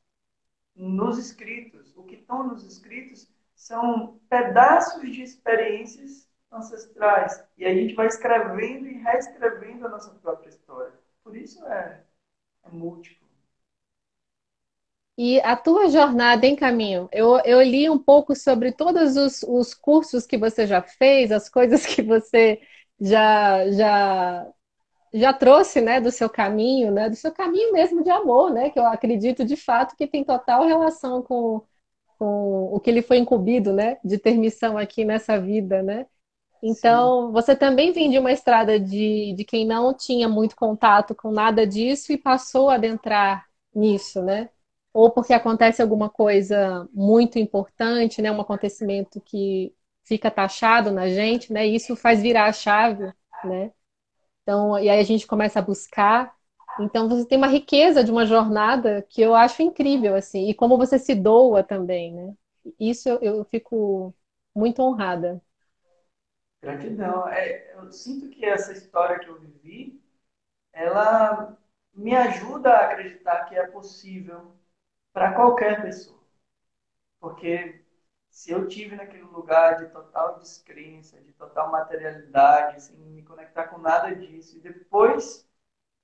nos escritos. O que estão nos escritos são pedaços de experiências ancestrais. E a gente vai escrevendo e reescrevendo a nossa própria história. Por isso é, é múltiplo.
E a tua jornada em caminho, eu, eu li um pouco sobre todos os, os cursos que você já fez, as coisas que você já, já, já trouxe né, do seu caminho, né, do seu caminho mesmo de amor, né, que eu acredito de fato que tem total relação com, com o que ele foi incumbido né, de ter missão aqui nessa vida. Né? Então, Sim. você também vem de uma estrada de, de quem não tinha muito contato com nada disso e passou a adentrar nisso, né? ou porque acontece alguma coisa muito importante, né, um acontecimento que fica taxado na gente, né, e isso faz virar a chave, né? Então, e aí a gente começa a buscar. Então, você tem uma riqueza de uma jornada que eu acho incrível, assim, e como você se doa também, né? Isso eu, eu fico muito honrada.
Gratidão. É, eu sinto que essa história que eu vivi, ela me ajuda a acreditar que é possível para qualquer pessoa. Porque se eu tive naquele lugar de total descrença, de total materialidade, sem me conectar com nada disso, e depois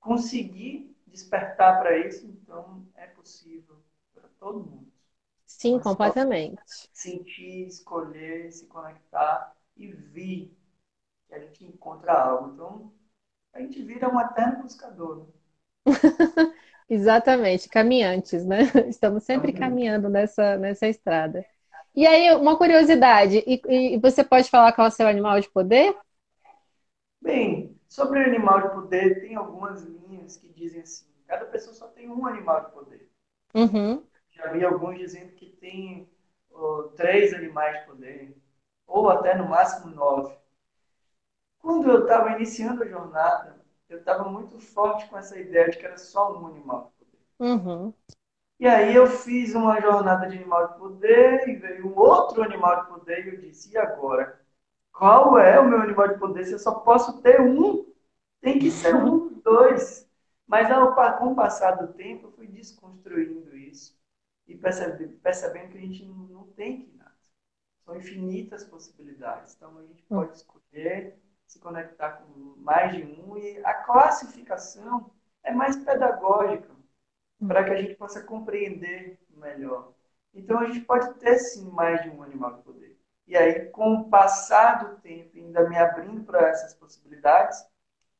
conseguir despertar para isso, então é possível para todo mundo.
Sim, Mas completamente.
Sentir, escolher, se conectar e vir que a gente encontra algo. Então, a gente vira um eterno buscador. Né?
Exatamente, caminhantes, né? Estamos sempre caminhando nessa, nessa estrada. E aí, uma curiosidade, e, e, você pode falar qual é o seu animal de poder?
Bem, sobre o animal de poder, tem algumas linhas que dizem assim, cada pessoa só tem um animal de poder.
Uhum.
Já vi alguns dizendo que tem oh, três animais de poder, ou até no máximo nove. Quando eu estava iniciando a jornada, eu estava muito forte com essa ideia de que era só um animal de poder.
Uhum.
E aí eu fiz uma jornada de animal de poder e veio um outro animal de poder e eu disse, e agora? Qual é o meu animal de poder se eu só posso ter um? Tem que ser um dois. Mas ao, com o passar do tempo, eu fui desconstruindo isso e percebendo, percebendo que a gente não tem que nada. São infinitas possibilidades. Então a gente hum. pode escolher se conectar com mais de um e a classificação é mais pedagógica para que a gente possa compreender melhor. Então a gente pode ter sim mais de um animal de poder. E aí, com o passar do tempo, ainda me abrindo para essas possibilidades,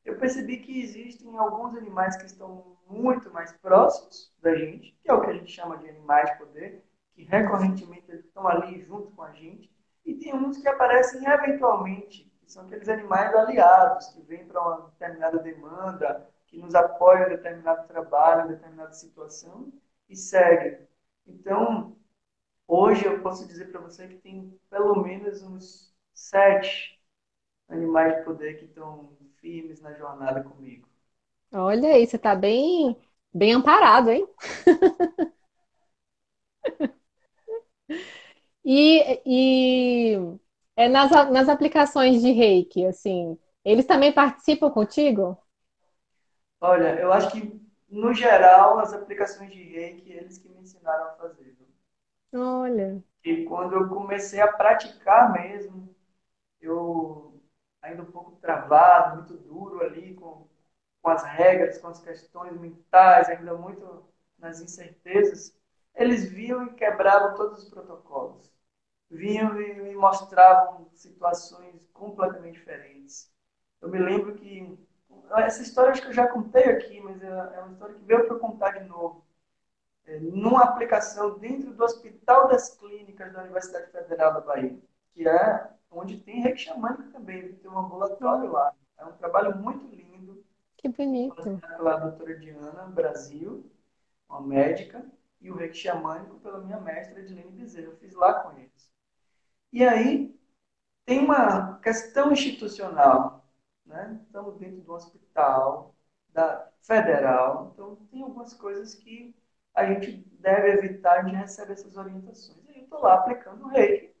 eu percebi que existem alguns animais que estão muito mais próximos da gente, que é o que a gente chama de animais de poder, que recorrentemente estão ali junto com a gente, e tem uns que aparecem eventualmente que são aqueles animais aliados, que vêm para uma determinada demanda, que nos apoiam em determinado trabalho, em determinada situação e seguem. Então, hoje eu posso dizer para você que tem pelo menos uns sete animais de poder que estão firmes na jornada comigo.
Olha aí, você está bem, bem amparado, hein? e, e é nas, nas aplicações de reiki, assim, eles também participam contigo?
Olha, eu acho que, no geral, as aplicações de reiki, eles que me ensinaram a fazer.
Olha.
E quando eu comecei a praticar mesmo, eu ainda um pouco travado, muito duro ali com, com as regras, com as questões mentais, ainda muito nas incertezas, eles viam e quebravam todos os protocolos vinham e me mostravam situações completamente diferentes. Eu me lembro que essa história acho que eu já contei aqui, mas é, é uma história que veio para contar de novo. é, numa aplicação dentro do Hospital das Clínicas da Universidade Federal da Bahia, que é onde tem reiki xamânico também, tem um ambulatório lá. É um trabalho muito lindo.
Que bonito.
Pela doutora Diana Brasil, uma médica, e o reiki xamânico pela minha mestra Edilene Bezerra. Eu fiz lá com eles. E aí tem uma questão institucional. Né? Estamos dentro de um hospital da federal, então tem algumas coisas que a gente deve evitar de receber essas orientações. E eu estou lá aplicando o reiki,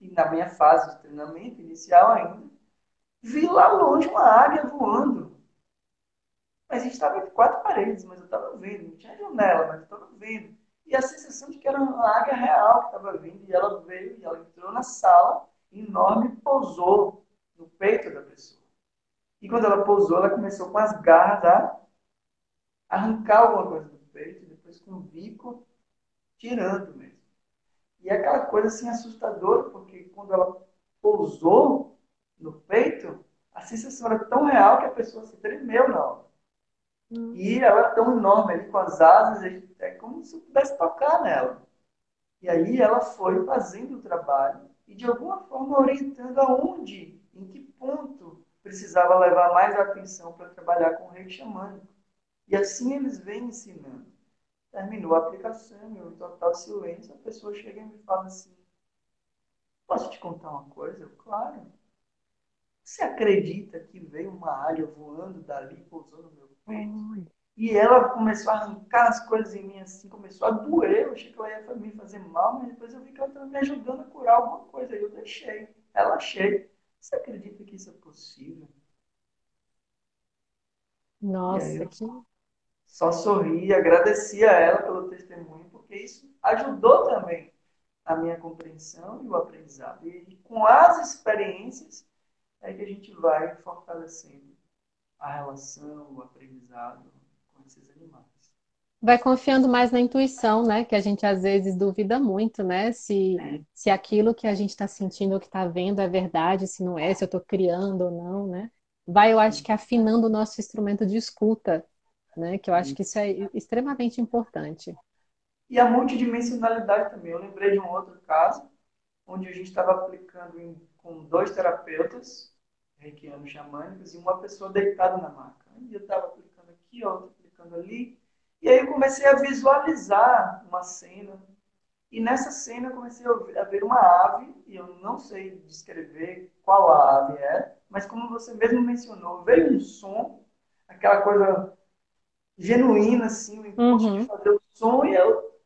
e na minha fase de treinamento inicial ainda, vi lá longe uma águia voando. Mas a gente estava entre quatro paredes, mas eu estava vendo, não tinha janela, mas eu estava vendo. E a sensação de que era uma águia real que estava vindo, e ela veio, e ela entrou na sala, enorme, e pousou no peito da pessoa. E quando ela pousou, ela começou com as garras a arrancar alguma coisa do peito, depois com o bico tirando mesmo. E é aquela coisa assim assustadora, porque quando ela pousou no peito, a sensação era tão real que a pessoa se tremeu na hora. Uhum. E ela é tão enorme ali com as asas, é como se eu pudesse tocar nela. E aí ela foi fazendo o trabalho e de alguma forma orientando aonde, em que ponto precisava levar mais atenção para trabalhar com o rei xamânico. E assim eles vêm ensinando. Terminou a aplicação, eu em total silêncio, a pessoa chega e me fala assim, posso te contar uma coisa? Eu, claro. Você acredita que veio uma águia voando dali, pousou no meu peito? E ela começou a arrancar as coisas em mim assim, começou a doer. Eu achei que ela ia me fazer mal, mas depois eu vi que ela estava me ajudando a curar alguma coisa. Aí eu deixei. Ela achei. Você acredita que isso é possível?
Nossa, que.
Só sorri e agradeci a ela pelo testemunho, porque isso ajudou também a minha compreensão e o aprendizado. E com as experiências é que a gente vai fortalecendo a relação, o aprendizado com esses animais.
Vai confiando mais na intuição, né? Que a gente às vezes duvida muito, né? Se, é. se aquilo que a gente está sentindo ou que está vendo é verdade, se não é, se eu estou criando ou não, né? Vai, eu acho que afinando o nosso instrumento de escuta, né? Que eu acho que isso é extremamente importante.
E a multidimensionalidade também. Eu lembrei de um outro caso, onde a gente estava aplicando em, com dois terapeutas, reikianos xamânicos, e uma pessoa deitada na maca. Um eu estava aplicando aqui, outro aplicando ali. E aí eu comecei a visualizar uma cena. E nessa cena eu comecei a ver uma ave, e eu não sei descrever qual a ave é, mas como você mesmo mencionou, veio um som, aquela coisa genuína, assim, o impulso uhum. de fazer o som, e eu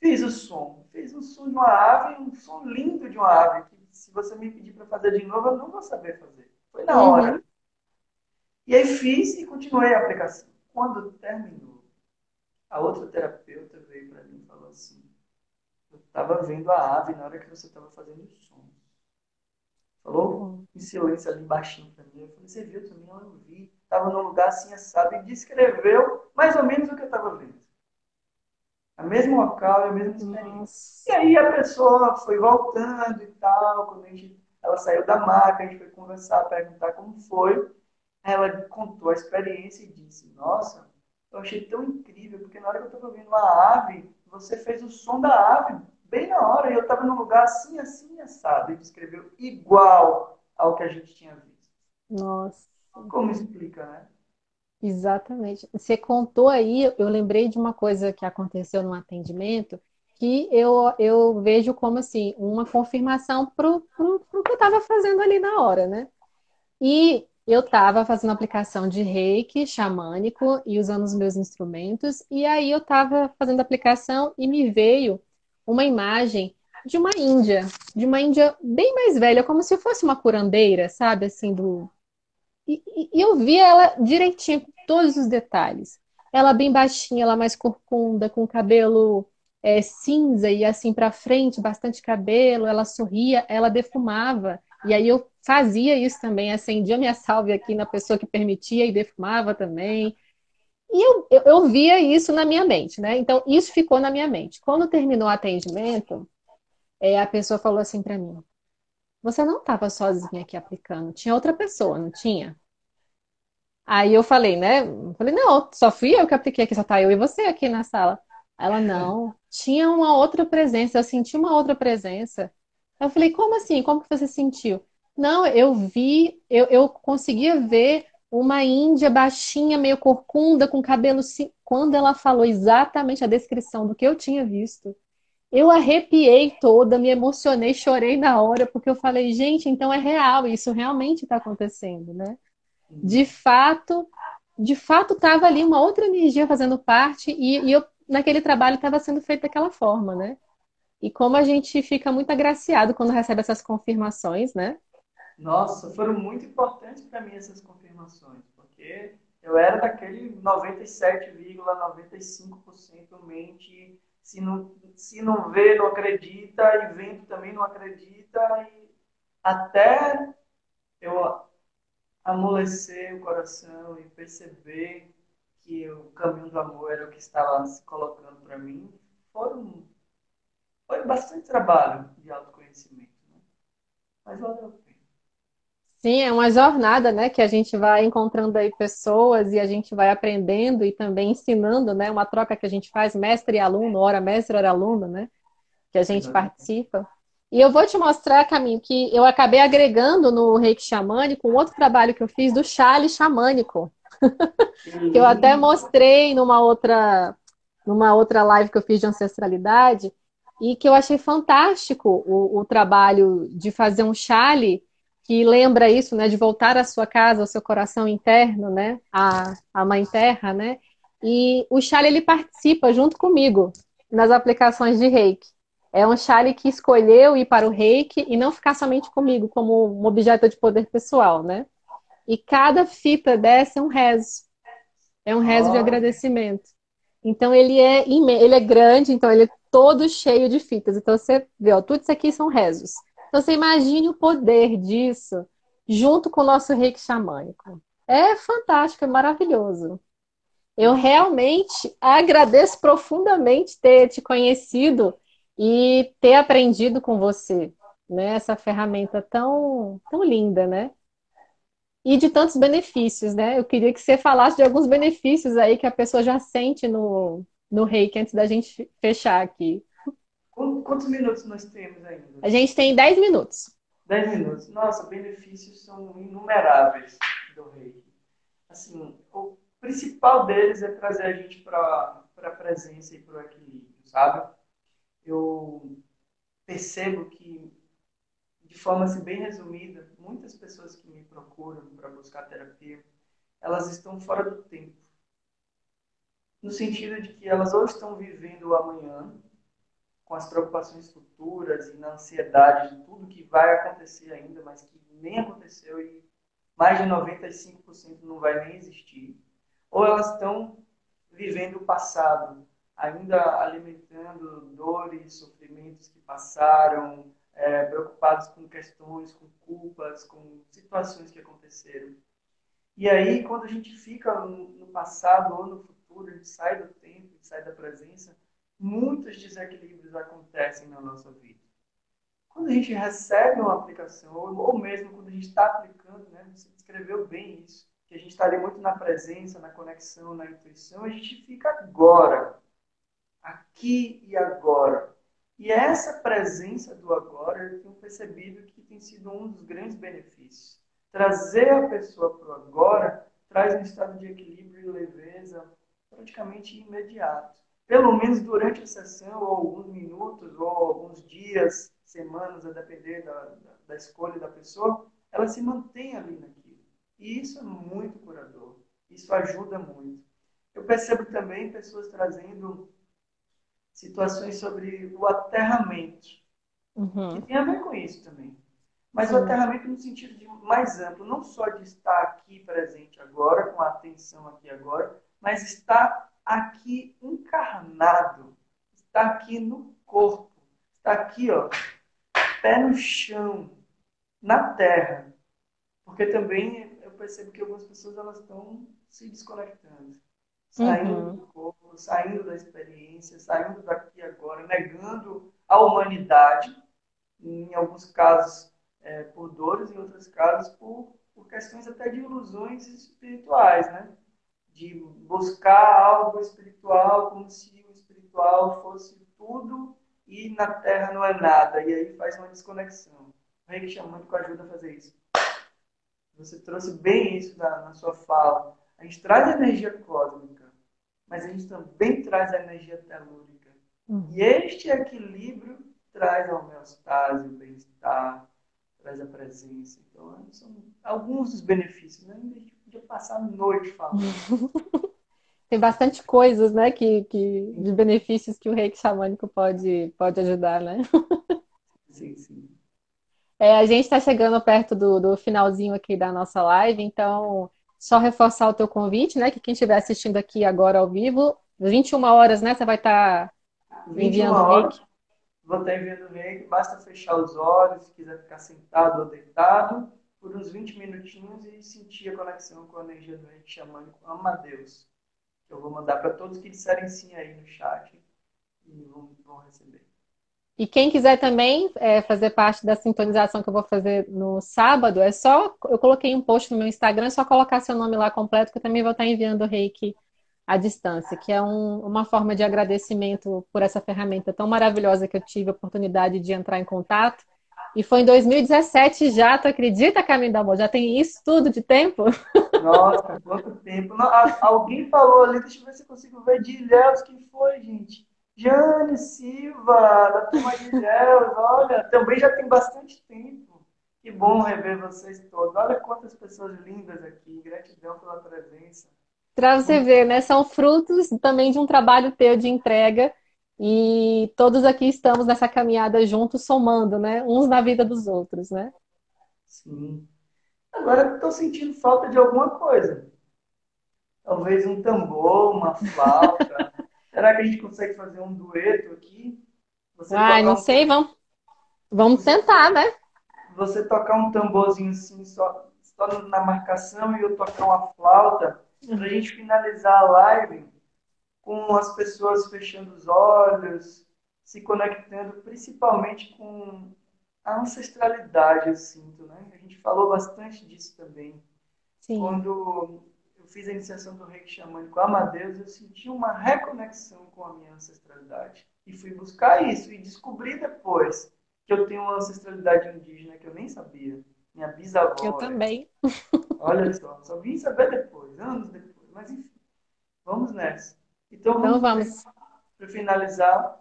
fiz o som. Fiz um som de uma ave, um som lindo de uma ave, que se você me pedir para fazer de novo, eu não vou saber fazer. Foi na hora. Uhum. E aí fiz e continuei a aplicação. Quando terminou, a outra terapeuta veio para mim e falou assim, eu estava vendo a ave na hora que você estava fazendo o som. Falou em silêncio ali baixinho para mim. Eu falei, você viu também? Eu vi. Estava num lugar assim, assado, e descreveu mais ou menos o que eu estava vendo. A mesma local, a mesma experiência. E aí a pessoa foi voltando e tal, quando a gente, ela saiu da maca, a gente foi conversar, perguntar como foi. Ela contou a experiência e disse, nossa, eu achei tão incrível, porque na hora que eu estava vendo uma ave, você fez o som da ave bem na hora, e eu estava num lugar assim, assim, assado, e descreveu igual ao que a gente tinha visto.
Nossa.
Como explica, né?
Exatamente. Você contou aí, eu lembrei de uma coisa que aconteceu no atendimento, que eu, eu vejo como assim, uma confirmação para o que eu estava fazendo ali na hora, né? E eu estava fazendo aplicação de reiki xamânico e usando os meus instrumentos, e aí eu estava fazendo aplicação e me veio uma imagem de uma índia, de uma índia bem mais velha, como se fosse uma curandeira, sabe? Assim, do, e, e, eu vi ela direitinho, com todos os detalhes. Ela bem baixinha, ela mais corcunda, com cabelo é, cinza e assim para frente, bastante cabelo. Ela sorria, ela defumava. E aí eu fazia isso também, acendia minha salve aqui na pessoa que permitia e defumava também. E eu, eu, eu, via isso na minha mente, né? Então, isso ficou na minha mente. Quando terminou o atendimento, é, a pessoa falou assim para mim: você não estava sozinha aqui aplicando, tinha outra pessoa, não tinha? Aí eu falei, né? Falei, não, só fui eu que apliquei aqui, só tá eu e você aqui na sala. Ela, não, tinha uma outra presença, eu senti uma outra presença. Eu falei, como assim? Como que você sentiu? Não, eu vi, eu, eu conseguia ver uma índia baixinha, meio corcunda, com cabelo. Quando ela falou exatamente a descrição do que eu tinha visto, eu arrepiei toda, me emocionei, chorei na hora, porque eu falei, gente, então é real, isso realmente está acontecendo, né? De fato, de fato estava ali uma outra energia fazendo parte, e, e eu, naquele trabalho estava sendo feito daquela forma, né? E como a gente fica muito agraciado quando recebe essas confirmações, né?
Nossa, foram muito importantes para mim essas confirmações, porque eu era daquele 97,95% mente, se não, se não vê, não acredita, e vendo também não acredita, e até eu amolecer o coração e perceber que o caminho do amor era o que estava se colocando para mim, foram, foi bastante trabalho de autoconhecimento, né? mas valeu a pena.
Sim, é uma jornada, né, que a gente vai encontrando aí pessoas e a gente vai aprendendo e também ensinando, né, uma troca que a gente faz, mestre e aluno, hora mestre, hora aluno, né, que a gente participa. E eu vou te mostrar, Caminho, que eu acabei agregando no reiki xamânico um outro trabalho que eu fiz do chale xamânico. que eu até mostrei numa outra, numa outra live que eu fiz de ancestralidade e que eu achei fantástico o, o trabalho de fazer um chale que lembra isso, né, de voltar à sua casa, ao seu coração interno, né, a, a mãe terra, né, e o Charlie ele participa junto comigo nas aplicações de Reiki. É um Charlie que escolheu ir para o Reiki e não ficar somente comigo como um objeto de poder pessoal, né? E cada fita dessa é um rezo. É um rezo oh. de agradecimento. Então ele é ele é grande, então ele é todo cheio de fitas. Então você vê, ó, tudo isso aqui são rezos. Então, você imagine o poder disso junto com o nosso reiki xamânico. É fantástico, é maravilhoso. Eu realmente agradeço profundamente ter te conhecido e ter aprendido com você, né? Essa ferramenta tão, tão linda, né? E de tantos benefícios, né? Eu queria que você falasse de alguns benefícios aí que a pessoa já sente no, no reiki antes da gente fechar aqui.
Quantos minutos nós temos ainda?
A gente tem 10 minutos.
10 minutos. Nossa, benefícios são inumeráveis do reiki. Assim, o principal deles é trazer a gente para a presença e para o equilíbrio, sabe? Eu percebo que, de forma assim, bem resumida, muitas pessoas que me procuram para buscar terapia, elas estão fora do tempo. No sentido de que elas ou estão vivendo o amanhã, com as preocupações futuras e na ansiedade de tudo que vai acontecer ainda, mas que nem aconteceu e mais de 95% não vai nem existir. Ou elas estão vivendo o passado, ainda alimentando dores, sofrimentos que passaram, é, preocupados com questões, com culpas, com situações que aconteceram. E aí, quando a gente fica no passado ou no futuro, a gente sai do tempo, sai da presença, muitos desequilíbrios acontecem na nossa vida. Quando a gente recebe uma aplicação, ou mesmo quando a gente está aplicando, né, você descreveu bem isso, que a gente está ali muito na presença, na conexão, na intuição, a gente fica agora, aqui e agora. E essa presença do agora, eu tenho percebido que tem sido um dos grandes benefícios. Trazer a pessoa para o agora traz um estado de equilíbrio e leveza praticamente imediato pelo menos durante a sessão, ou alguns minutos, ou alguns dias, semanas, a depender da, da, da escolha da pessoa, ela se mantém ali naquilo. E isso é muito curador. Isso ajuda muito. Eu percebo também pessoas trazendo situações sobre o aterramento, uhum. que tem a ver com isso também. Mas o aterramento no sentido de mais amplo, não só de estar aqui presente agora, com a atenção aqui agora, mas estar aqui encarnado, está aqui no corpo, está aqui, ó, pé no chão, na terra. Porque também eu percebo que algumas pessoas elas estão se desconectando, saindo uhum. do corpo, saindo da experiência, saindo daqui agora, negando a humanidade, em alguns casos é, por dores, em outros casos por, por questões até de ilusões espirituais, né? de buscar algo espiritual como se o espiritual fosse tudo e na Terra não é nada. E aí faz uma desconexão. O reiki xamânico ajuda a fazer isso. Você trouxe bem isso na, na sua fala. A gente traz energia cósmica, mas a gente também traz a energia telúrica. Uhum. E este equilíbrio traz a homeostase, o bem-estar, traz a presença. Então, são alguns dos benefícios. Né? A gente podia passar a noite falando.
Tem bastante coisas, né, que, que, de benefícios que o reiki xamânico pode, pode ajudar, né?
Sim, sim.
É, a gente está chegando perto do, do finalzinho aqui da nossa live, então só reforçar o teu convite, né? Que quem estiver assistindo aqui agora ao vivo, 21 horas, né? Você vai estar tá enviando o reiki.
Vou estar enviando o reiki, basta fechar os olhos, se quiser ficar sentado ou deitado, por uns 20 minutinhos e sentir a conexão com a energia do reiki xamânico. Ama a Deus. Eu vou mandar para todos que disserem sim aí no chat e vão, vão receber.
E quem quiser também é, fazer parte da sintonização que eu vou fazer no sábado, é só. Eu coloquei um post no meu Instagram, é só colocar seu nome lá completo, que eu também vou estar enviando o reiki à distância, que é um, uma forma de agradecimento por essa ferramenta tão maravilhosa que eu tive a oportunidade de entrar em contato. E foi em 2017 já, tu acredita, Caminho do Amor? Já tem isso tudo de tempo?
Nossa, quanto tempo. Não, alguém falou ali, deixa eu ver se eu consigo ver de Ilhéus quem foi, gente. Jane Silva, da turma de Ilhéus, olha, também já tem bastante tempo. Que bom rever vocês todos. Olha quantas pessoas lindas aqui. Gratidão pela presença.
Para você ver, né? São frutos também de um trabalho teu de entrega e todos aqui estamos nessa caminhada juntos, somando, né? Uns na vida dos outros, né?
Sim. Agora estou sentindo falta de alguma coisa. Talvez um tambor, uma flauta. Será que a gente consegue fazer um dueto aqui?
Você Ai, não um... sei, vamos, vamos você, tentar, né?
Você tocar um tamborzinho assim, só, só na marcação, e eu tocar uma flauta, para a gente finalizar a live com as pessoas fechando os olhos, se conectando principalmente com a ancestralidade, eu sinto, né? A gente falou bastante disso também. Sim. Quando eu fiz a iniciação do reiki xamânico Amadeus, eu senti uma reconexão com a minha ancestralidade. E fui buscar isso e descobri depois que eu tenho uma ancestralidade indígena que eu nem sabia. Minha bisavó.
Eu também.
Olha só, só vim saber depois, anos depois. Mas enfim, vamos nessa.
Então, então vamos.
Para finalizar,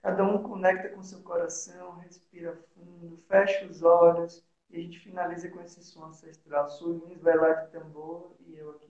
cada um conecta com seu coração, respira fundo, fecha os olhos e a gente finaliza com esse som ancestral. Suinis vai lá de tambor e eu aqui.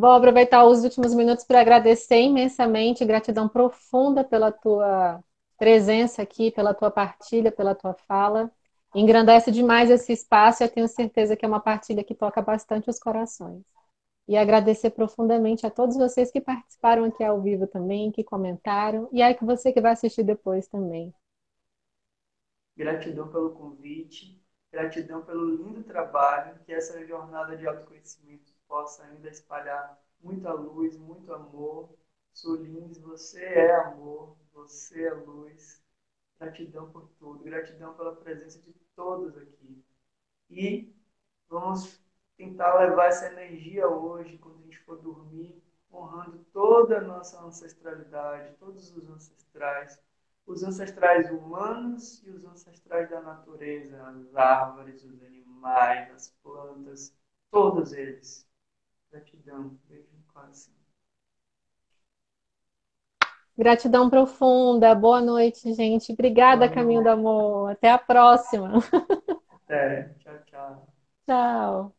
Vou aproveitar os últimos minutos para agradecer imensamente, gratidão profunda pela tua presença aqui, pela tua partilha, pela tua fala. Engrandece demais esse espaço e eu tenho certeza que é uma partilha que toca bastante os corações. E agradecer profundamente a todos vocês que participaram aqui ao vivo também, que comentaram, e aí que você que vai assistir depois também.
Gratidão pelo convite, gratidão pelo lindo trabalho, que essa jornada de autoconhecimento possa ainda espalhar muita luz, muito amor. Sulins, você é amor, você é luz. Gratidão por tudo, gratidão pela presença de todos aqui. E vamos tentar levar essa energia hoje, quando a gente for dormir, honrando toda a nossa ancestralidade, todos os ancestrais, os ancestrais humanos e os ancestrais da natureza, as árvores, os animais, as plantas, todos eles. Gratidão, beijo no coração.
Gratidão profunda. Boa noite, gente. Obrigada,
Boa
Caminho
noite.
do Amor. Até a próxima.
Até. Tchau, tchau.
Tchau.